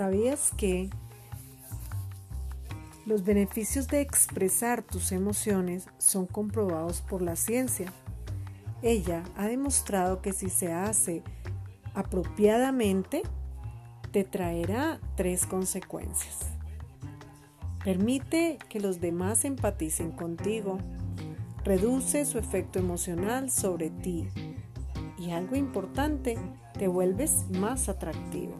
¿Sabías que los beneficios de expresar tus emociones son comprobados por la ciencia? Ella ha demostrado que si se hace apropiadamente, te traerá tres consecuencias. Permite que los demás empaticen contigo. Reduce su efecto emocional sobre ti. Y algo importante, te vuelves más atractivo.